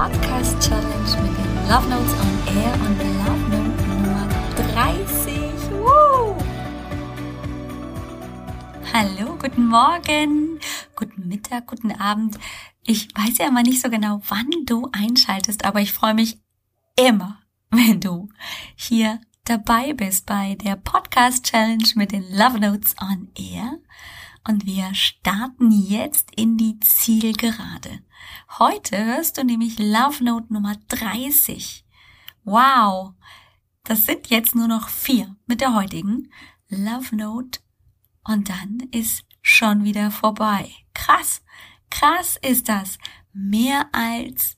Podcast Challenge mit den Love Notes on Air und Love Note Nummer 30. Woo! Hallo, guten Morgen, guten Mittag, guten Abend. Ich weiß ja immer nicht so genau, wann du einschaltest, aber ich freue mich immer, wenn du hier dabei bist bei der Podcast Challenge mit den Love Notes on Air. Und wir starten jetzt in die Zielgerade. Heute hörst du nämlich Love Note Nummer 30. Wow! Das sind jetzt nur noch vier mit der heutigen Love Note. Und dann ist schon wieder vorbei. Krass! Krass ist das. Mehr als,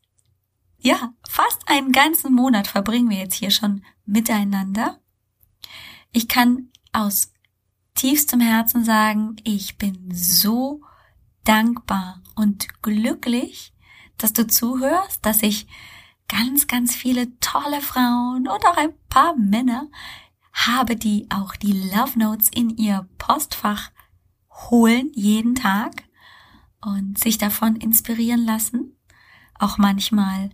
ja, fast einen ganzen Monat verbringen wir jetzt hier schon miteinander. Ich kann aus tiefstem Herzen sagen, ich bin so dankbar und glücklich, dass du zuhörst, dass ich ganz, ganz viele tolle Frauen und auch ein paar Männer habe, die auch die Love Notes in ihr Postfach holen jeden Tag und sich davon inspirieren lassen, auch manchmal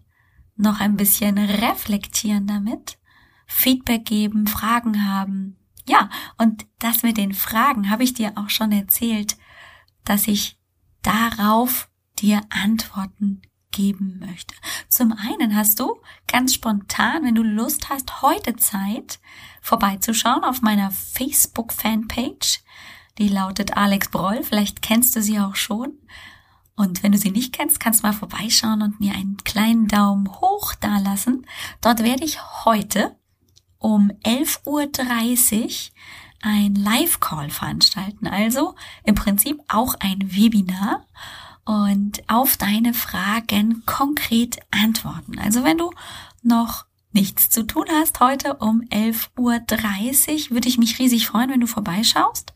noch ein bisschen reflektieren damit, Feedback geben, Fragen haben. Ja, und das mit den Fragen habe ich dir auch schon erzählt, dass ich darauf dir Antworten geben möchte. Zum einen hast du ganz spontan, wenn du Lust hast, heute Zeit vorbeizuschauen auf meiner Facebook-Fanpage. Die lautet Alex Broll. Vielleicht kennst du sie auch schon. Und wenn du sie nicht kennst, kannst du mal vorbeischauen und mir einen kleinen Daumen hoch dalassen. Dort werde ich heute um 11.30 Uhr ein Live-Call veranstalten. Also im Prinzip auch ein Webinar und auf deine Fragen konkret antworten. Also wenn du noch nichts zu tun hast heute um 11.30 Uhr, würde ich mich riesig freuen, wenn du vorbeischaust.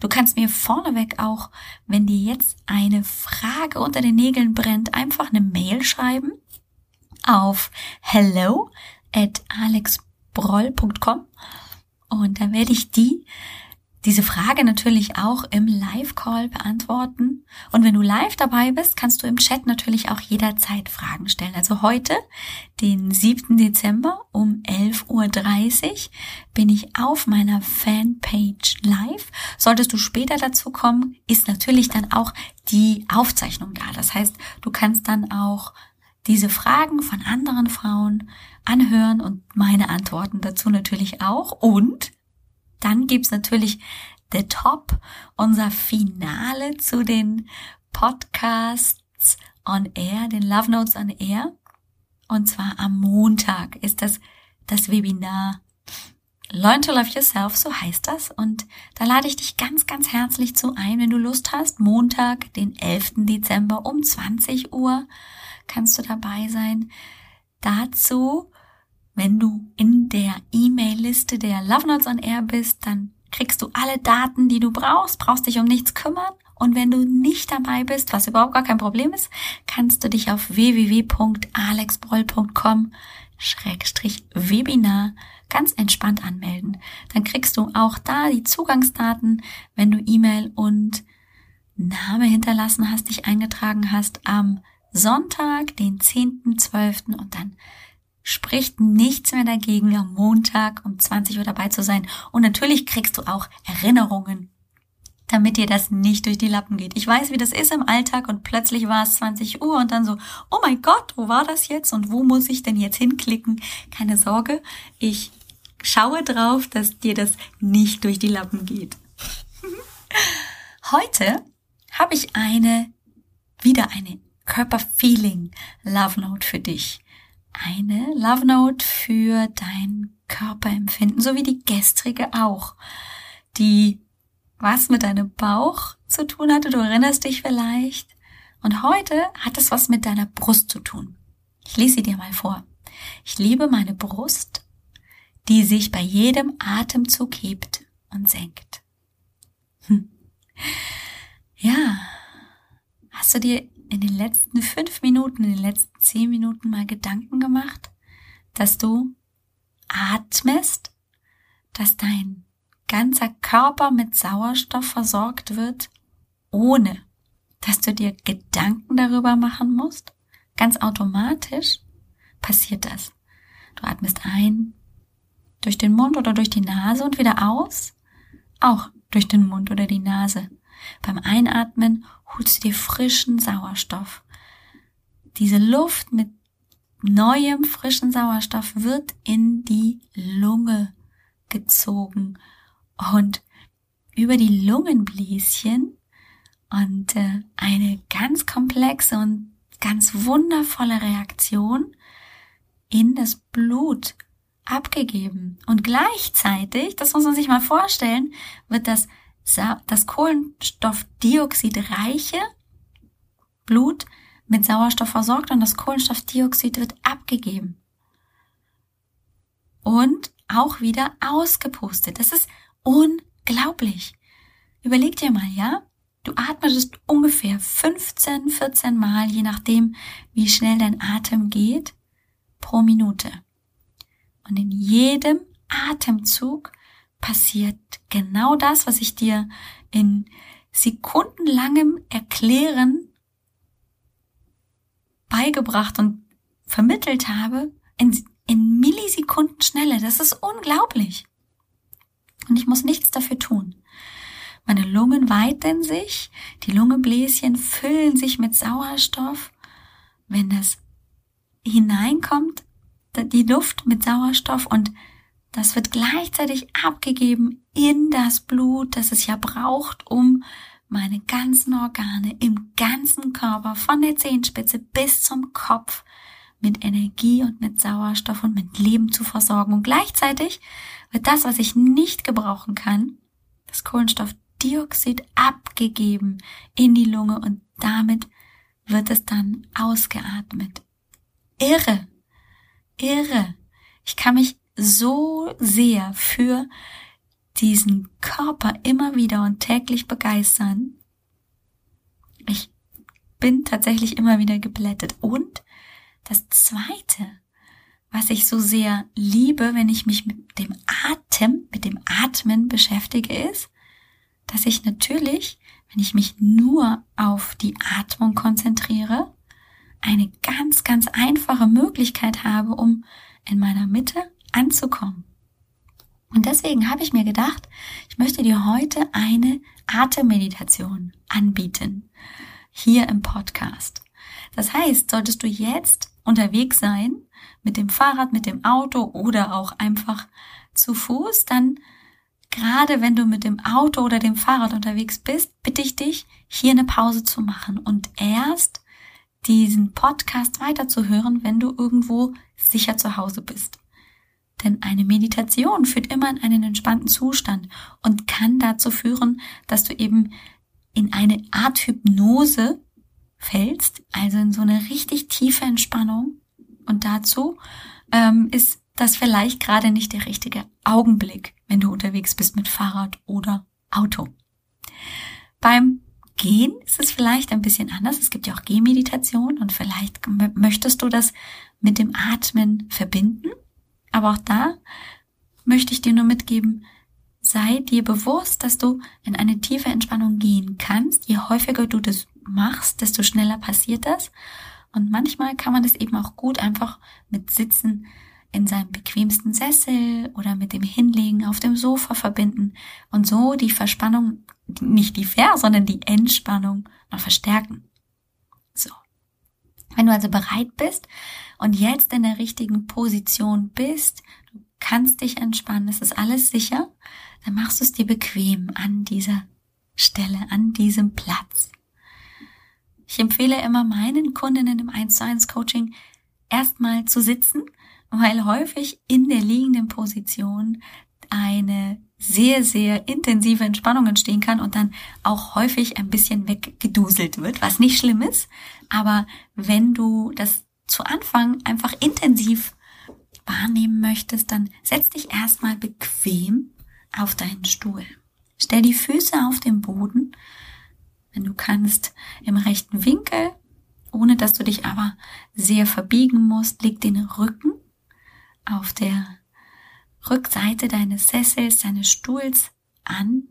Du kannst mir vorneweg auch, wenn dir jetzt eine Frage unter den Nägeln brennt, einfach eine Mail schreiben auf hello at alexbroll.com und dann werde ich die diese Frage natürlich auch im Live-Call beantworten. Und wenn du live dabei bist, kannst du im Chat natürlich auch jederzeit Fragen stellen. Also heute, den 7. Dezember um 11.30 Uhr, bin ich auf meiner Fanpage live. Solltest du später dazu kommen, ist natürlich dann auch die Aufzeichnung da. Das heißt, du kannst dann auch diese Fragen von anderen Frauen anhören und meine Antworten dazu natürlich auch. Und dann gibt's natürlich The Top, unser Finale zu den Podcasts on Air, den Love Notes on Air. Und zwar am Montag ist das das Webinar Learn to Love Yourself, so heißt das. Und da lade ich dich ganz, ganz herzlich zu ein, wenn du Lust hast. Montag, den 11. Dezember um 20 Uhr kannst du dabei sein. Dazu wenn du in der E-Mail-Liste der Love Notes on Air bist, dann kriegst du alle Daten, die du brauchst, brauchst dich um nichts kümmern. Und wenn du nicht dabei bist, was überhaupt gar kein Problem ist, kannst du dich auf www.alexbroll.com Schrägstrich Webinar ganz entspannt anmelden. Dann kriegst du auch da die Zugangsdaten, wenn du E-Mail und Name hinterlassen hast, dich eingetragen hast am Sonntag, den 10.12. und dann spricht nichts mehr dagegen, am Montag um 20 Uhr dabei zu sein. Und natürlich kriegst du auch Erinnerungen, damit dir das nicht durch die Lappen geht. Ich weiß, wie das ist im Alltag und plötzlich war es 20 Uhr und dann so, oh mein Gott, wo war das jetzt und wo muss ich denn jetzt hinklicken? Keine Sorge, ich schaue drauf, dass dir das nicht durch die Lappen geht. Heute habe ich eine, wieder eine Körperfeeling Love Note für dich eine Love Note für dein Körperempfinden, so wie die gestrige auch, die was mit deinem Bauch zu tun hatte, du erinnerst dich vielleicht. Und heute hat es was mit deiner Brust zu tun. Ich lese sie dir mal vor. Ich liebe meine Brust, die sich bei jedem Atemzug hebt und senkt. Hm. Ja, hast du dir in den letzten fünf Minuten, in den letzten zehn Minuten mal Gedanken gemacht, dass du atmest, dass dein ganzer Körper mit Sauerstoff versorgt wird, ohne dass du dir Gedanken darüber machen musst, ganz automatisch passiert das. Du atmest ein durch den Mund oder durch die Nase und wieder aus, auch durch den Mund oder die Nase. Beim Einatmen holst du dir frischen Sauerstoff. Diese Luft mit neuem frischen Sauerstoff wird in die Lunge gezogen und über die Lungenbläschen und äh, eine ganz komplexe und ganz wundervolle Reaktion in das Blut abgegeben. Und gleichzeitig, das muss man sich mal vorstellen, wird das, das Kohlenstoffdioxidreiche Blut mit Sauerstoff versorgt und das Kohlenstoffdioxid wird abgegeben. Und auch wieder ausgepustet. Das ist unglaublich. Überleg dir mal, ja? Du atmest ungefähr 15, 14 Mal, je nachdem, wie schnell dein Atem geht, pro Minute. Und in jedem Atemzug passiert genau das, was ich dir in sekundenlangem Erklären beigebracht und vermittelt habe, in, in Millisekunden Schnelle. Das ist unglaublich. Und ich muss nichts dafür tun. Meine Lungen weiten sich, die Lungenbläschen füllen sich mit Sauerstoff. Wenn das hineinkommt, die Luft mit Sauerstoff und das wird gleichzeitig abgegeben in das Blut, das es ja braucht, um meine ganzen Organe im ganzen Körper von der Zehenspitze bis zum Kopf mit Energie und mit Sauerstoff und mit Leben zu versorgen. Und gleichzeitig wird das, was ich nicht gebrauchen kann, das Kohlenstoffdioxid abgegeben in die Lunge und damit wird es dann ausgeatmet. Irre, irre. Ich kann mich so sehr für diesen Körper immer wieder und täglich begeistern. Ich bin tatsächlich immer wieder geblättet. Und das Zweite, was ich so sehr liebe, wenn ich mich mit dem Atem, mit dem Atmen beschäftige, ist, dass ich natürlich, wenn ich mich nur auf die Atmung konzentriere, eine ganz, ganz einfache Möglichkeit habe, um in meiner Mitte anzukommen. Und deswegen habe ich mir gedacht, ich möchte dir heute eine Atemmeditation anbieten. Hier im Podcast. Das heißt, solltest du jetzt unterwegs sein, mit dem Fahrrad, mit dem Auto oder auch einfach zu Fuß, dann gerade wenn du mit dem Auto oder dem Fahrrad unterwegs bist, bitte ich dich, hier eine Pause zu machen und erst diesen Podcast weiterzuhören, wenn du irgendwo sicher zu Hause bist. Denn eine Meditation führt immer in einen entspannten Zustand und kann dazu führen, dass du eben in eine Art Hypnose fällst, also in so eine richtig tiefe Entspannung. Und dazu ähm, ist das vielleicht gerade nicht der richtige Augenblick, wenn du unterwegs bist mit Fahrrad oder Auto. Beim Gehen ist es vielleicht ein bisschen anders. Es gibt ja auch Gehmeditation und vielleicht möchtest du das mit dem Atmen verbinden. Aber auch da möchte ich dir nur mitgeben, sei dir bewusst, dass du in eine tiefe Entspannung gehen kannst. Je häufiger du das machst, desto schneller passiert das. Und manchmal kann man das eben auch gut einfach mit Sitzen in seinem bequemsten Sessel oder mit dem Hinlegen auf dem Sofa verbinden und so die Verspannung, nicht die Ver, sondern die Entspannung noch verstärken. Wenn du also bereit bist und jetzt in der richtigen Position bist, du kannst dich entspannen, es ist alles sicher, dann machst du es dir bequem an dieser Stelle, an diesem Platz. Ich empfehle immer meinen Kundinnen im 1 zu 1 Coaching erstmal zu sitzen weil häufig in der liegenden Position eine sehr, sehr intensive Entspannung entstehen kann und dann auch häufig ein bisschen weggeduselt wird, was nicht schlimm ist. Aber wenn du das zu Anfang einfach intensiv wahrnehmen möchtest, dann setz dich erstmal bequem auf deinen Stuhl. Stell die Füße auf den Boden, wenn du kannst, im rechten Winkel, ohne dass du dich aber sehr verbiegen musst, leg den Rücken auf der Rückseite deines Sessels, deines Stuhls an.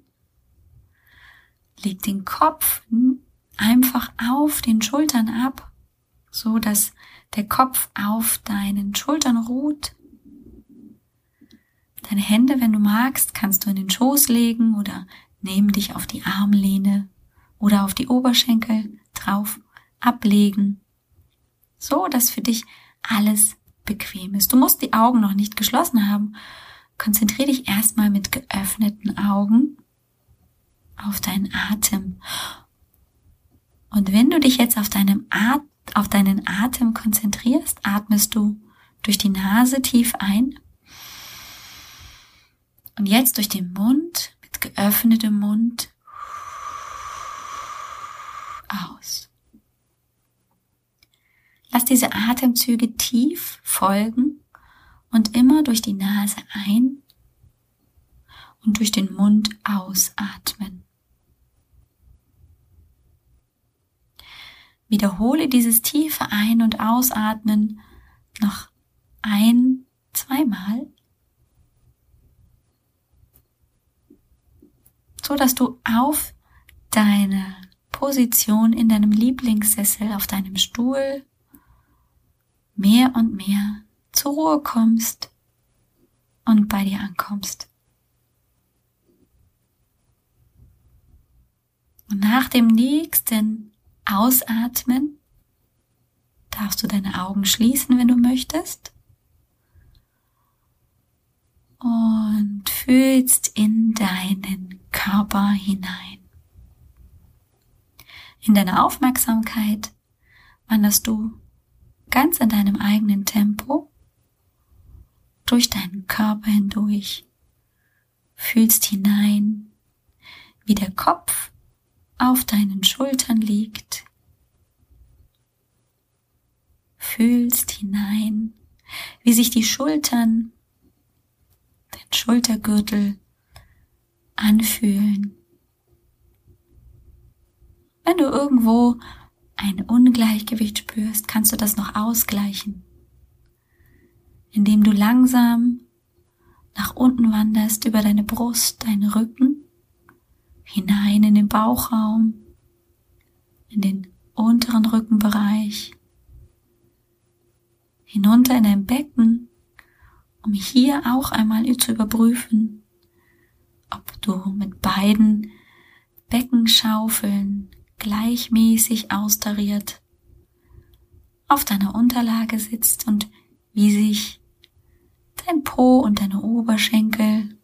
Leg den Kopf einfach auf den Schultern ab, so dass der Kopf auf deinen Schultern ruht. Deine Hände, wenn du magst, kannst du in den Schoß legen oder neben dich auf die Armlehne oder auf die Oberschenkel drauf ablegen, so dass für dich alles bequem ist. Du musst die Augen noch nicht geschlossen haben. Konzentriere dich erstmal mit geöffneten Augen auf deinen Atem. Und wenn du dich jetzt auf, deinem At auf deinen Atem konzentrierst, atmest du durch die Nase tief ein und jetzt durch den Mund mit geöffnetem Mund aus. Lass diese Atemzüge tief folgen und immer durch die Nase ein und durch den Mund ausatmen. Wiederhole dieses tiefe Ein- und Ausatmen noch ein, zweimal, so dass du auf deine Position in deinem Lieblingssessel, auf deinem Stuhl mehr und mehr zur Ruhe kommst und bei dir ankommst. Und nach dem nächsten Ausatmen darfst du deine Augen schließen, wenn du möchtest. Und fühlst in deinen Körper hinein. In deiner Aufmerksamkeit wanderst du ganz in deinem eigenen Tempo durch deinen Körper hindurch, fühlst hinein, wie der Kopf auf deinen Schultern liegt, fühlst hinein, wie sich die Schultern, dein Schultergürtel anfühlen. Wenn du irgendwo ein Ungleichgewicht spürst, kannst du das noch ausgleichen, indem du langsam nach unten wanderst über deine Brust, deinen Rücken, hinein in den Bauchraum, in den unteren Rückenbereich, hinunter in dein Becken, um hier auch einmal zu überprüfen, ob du mit beiden Beckenschaufeln gleichmäßig austariert auf deiner Unterlage sitzt und wie sich dein Po und deine Oberschenkel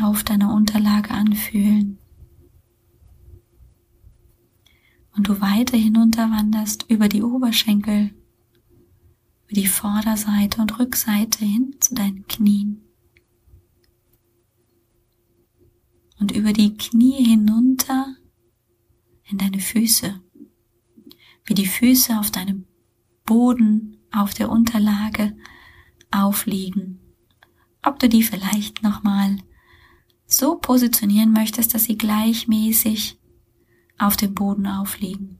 auf deiner Unterlage anfühlen. Und du weiter hinunterwanderst über die Oberschenkel, über die Vorderseite und Rückseite hin zu deinen Knien. Und über die Knie hinunter in deine Füße, wie die Füße auf deinem Boden, auf der Unterlage aufliegen. Ob du die vielleicht nochmal so positionieren möchtest, dass sie gleichmäßig auf dem Boden aufliegen.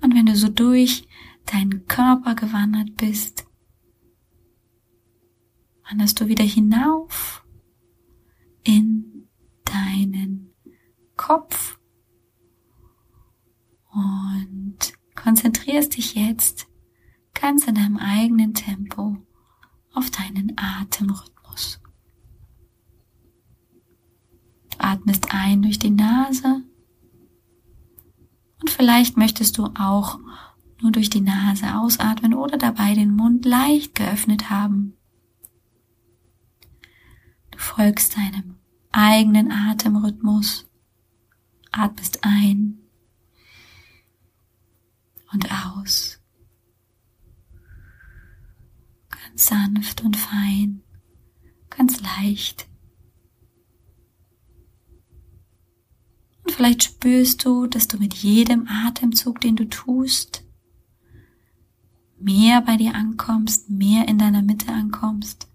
Und wenn du so durch deinen Körper gewandert bist, wanderst du wieder hinauf in deinen Kopf und konzentrierst dich jetzt ganz in deinem eigenen Tempo auf deinen Atemrhythmus. Du atmest ein durch die Nase und vielleicht möchtest du auch nur durch die Nase ausatmen oder dabei den Mund leicht geöffnet haben. Du folgst deinem eigenen Atemrhythmus. Atmest ein und aus. Ganz sanft und fein, ganz leicht. Und vielleicht spürst du, dass du mit jedem Atemzug, den du tust, mehr bei dir ankommst, mehr in deiner Mitte ankommst.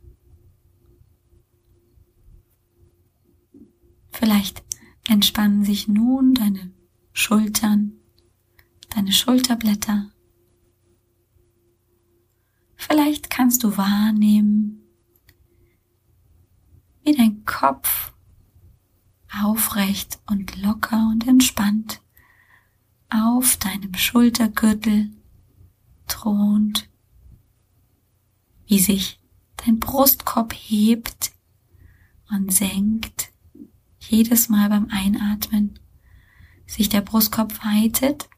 Vielleicht entspannen sich nun deine Schultern, deine Schulterblätter. Vielleicht kannst du wahrnehmen, wie dein Kopf aufrecht und locker und entspannt auf deinem Schultergürtel thront, wie sich dein Brustkorb hebt und senkt jedes Mal beim Einatmen, sich der Brustkorb weitet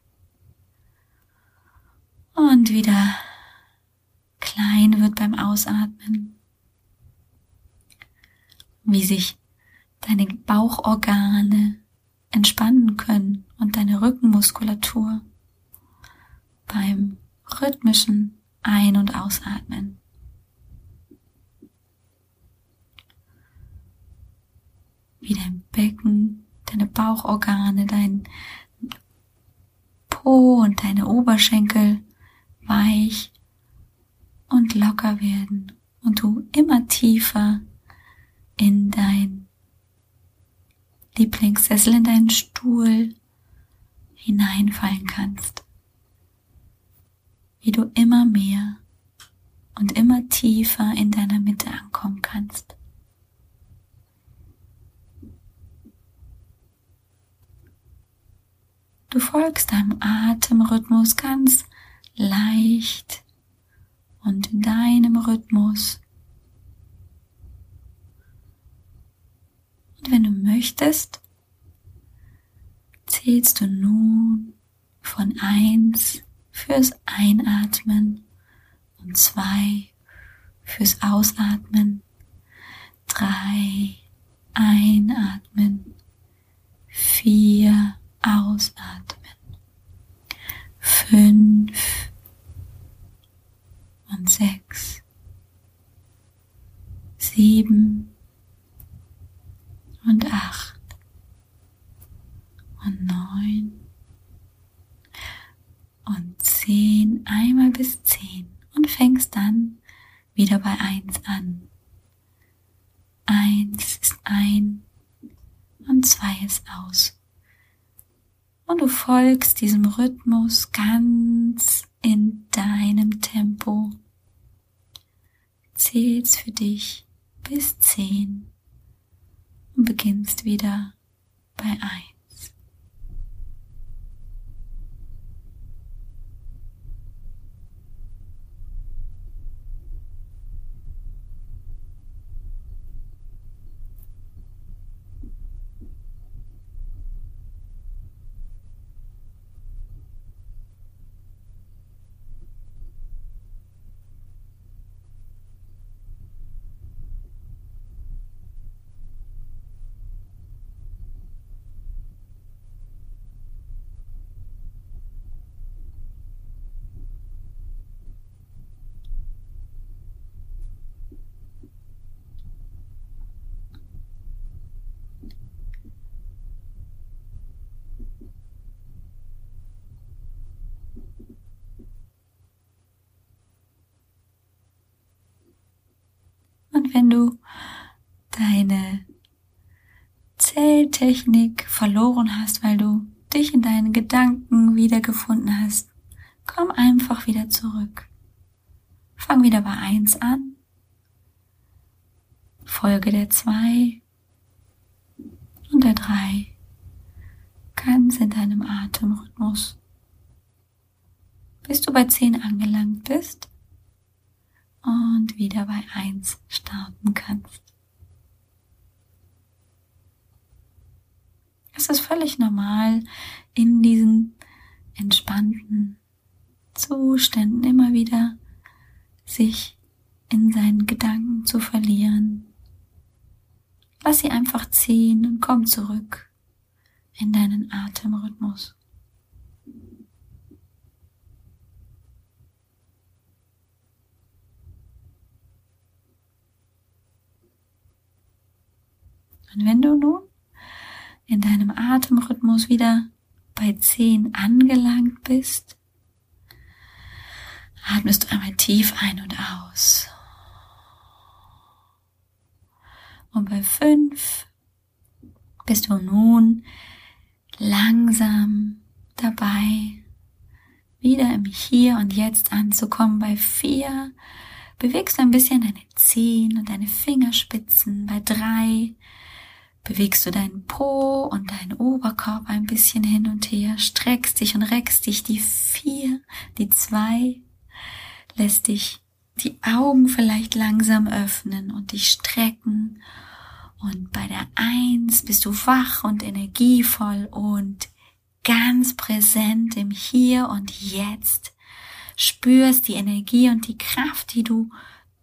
und wieder klein wird beim Ausatmen, wie sich deine Bauchorgane entspannen können und deine Rückenmuskulatur beim rhythmischen Ein- und Ausatmen. Wie dein Becken, deine Bauchorgane, dein Po und deine Oberschenkel weich und locker werden und du immer tiefer in dein Lieblingssessel, in deinen Stuhl hineinfallen kannst. Wie du immer mehr und immer tiefer in deiner Mitte ankommen kannst. Du folgst deinem Atemrhythmus ganz leicht und in deinem Rhythmus. Und wenn du möchtest, zählst du nun von eins fürs Einatmen und zwei fürs Ausatmen, drei einatmen, vier ausatmen, fünf und sechs, sieben und acht. Und neun. Und zehn, einmal bis zehn. Und fängst dann wieder bei eins an. Eins ist ein und zwei ist aus. Folgst diesem Rhythmus ganz in deinem Tempo. Zählst für dich bis zehn und beginnst wieder bei eins. Und wenn du deine Zähltechnik verloren hast, weil du dich in deinen Gedanken wiedergefunden hast, komm einfach wieder zurück. Fang wieder bei eins an. Folge der zwei und der drei ganz in deinem Atemrhythmus. Bis du bei zehn angelangt bist, und wieder bei eins starten kannst. Es ist völlig normal, in diesen entspannten Zuständen immer wieder sich in seinen Gedanken zu verlieren. Lass sie einfach ziehen und komm zurück in deinen Atemrhythmus. Und wenn du nun in deinem Atemrhythmus wieder bei 10 angelangt bist, atmest du einmal tief ein und aus. Und bei 5 bist du nun langsam dabei, wieder im Hier und Jetzt anzukommen. Bei 4 bewegst du ein bisschen deine Zehen und deine Fingerspitzen. Bei 3 bewegst du deinen Po und deinen Oberkorb ein bisschen hin und her, streckst dich und reckst dich die vier, die zwei, lässt dich die Augen vielleicht langsam öffnen und dich strecken. Und bei der Eins bist du wach und energievoll und ganz präsent im Hier und Jetzt. Spürst die Energie und die Kraft, die du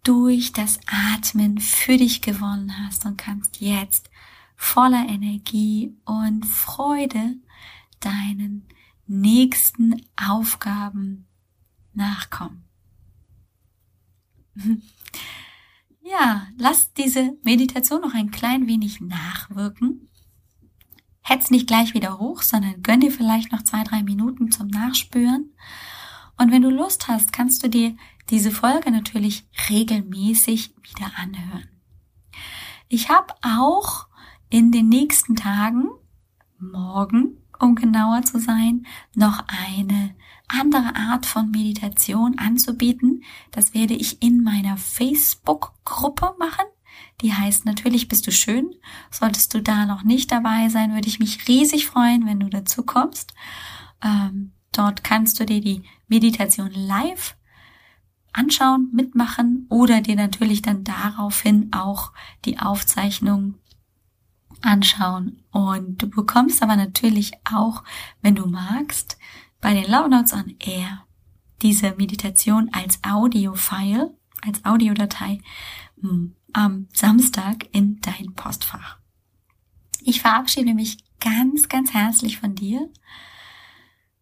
durch das Atmen für dich gewonnen hast und kannst jetzt voller Energie und Freude deinen nächsten Aufgaben nachkommen. Ja, lass diese Meditation noch ein klein wenig nachwirken. Hetz nicht gleich wieder hoch, sondern gönn dir vielleicht noch zwei, drei Minuten zum Nachspüren. Und wenn du Lust hast, kannst du dir diese Folge natürlich regelmäßig wieder anhören. Ich habe auch in den nächsten Tagen, morgen, um genauer zu sein, noch eine andere Art von Meditation anzubieten. Das werde ich in meiner Facebook-Gruppe machen. Die heißt natürlich Bist du schön. Solltest du da noch nicht dabei sein, würde ich mich riesig freuen, wenn du dazu kommst. Ähm, dort kannst du dir die Meditation live anschauen, mitmachen oder dir natürlich dann daraufhin auch die Aufzeichnung anschauen. Und du bekommst aber natürlich auch, wenn du magst, bei den Notes on Air diese Meditation als Audio-File, als Audiodatei hm, am Samstag in dein Postfach. Ich verabschiede mich ganz, ganz herzlich von dir.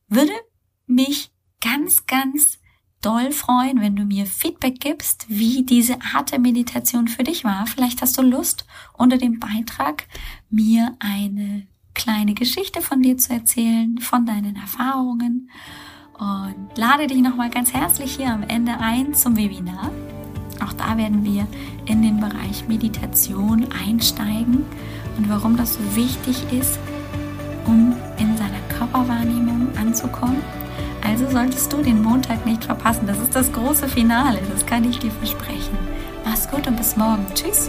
Würde mich ganz, ganz doll freuen, wenn du mir Feedback gibst, wie diese Art der Meditation für dich war. Vielleicht hast du Lust, unter dem Beitrag mir eine kleine Geschichte von dir zu erzählen, von deinen Erfahrungen und lade dich nochmal ganz herzlich hier am Ende ein zum Webinar. Auch da werden wir in den Bereich Meditation einsteigen und warum das so wichtig ist, um in seiner Körperwahrnehmung anzukommen. Also solltest du den Montag nicht verpassen. Das ist das große Finale, das kann ich dir versprechen. Mach's gut und bis morgen. Tschüss.